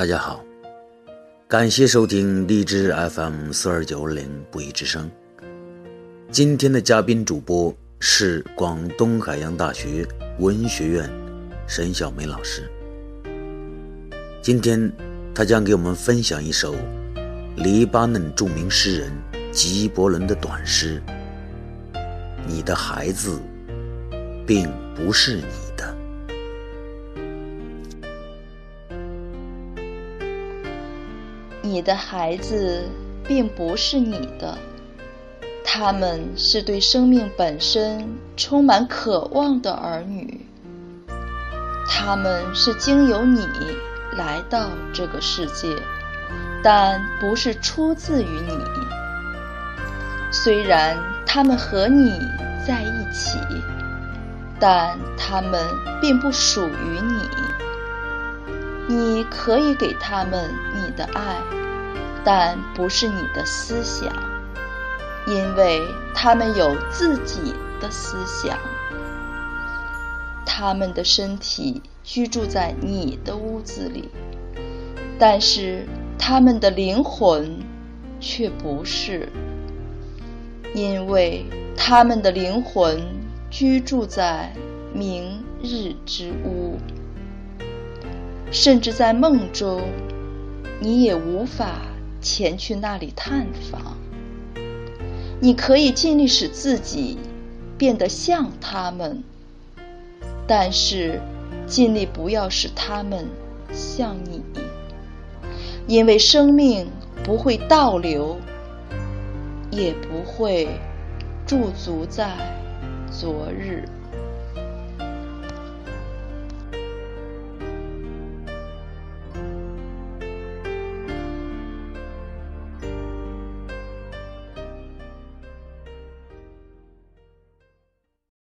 大家好，感谢收听荔枝 FM 四二九零不一之声。今天的嘉宾主播是广东海洋大学文学院沈小梅老师。今天，他将给我们分享一首黎巴嫩著名诗人吉伯伦的短诗：“你的孩子，并不是你你的孩子并不是你的，他们是对生命本身充满渴望的儿女，他们是经由你来到这个世界，但不是出自于你。虽然他们和你在一起，但他们并不属于你。你可以给他们你的爱，但不是你的思想，因为他们有自己的思想。他们的身体居住在你的屋子里，但是他们的灵魂却不是，因为他们的灵魂居住在明日之屋。甚至在梦中，你也无法前去那里探访。你可以尽力使自己变得像他们，但是尽力不要使他们像你，因为生命不会倒流，也不会驻足在昨日。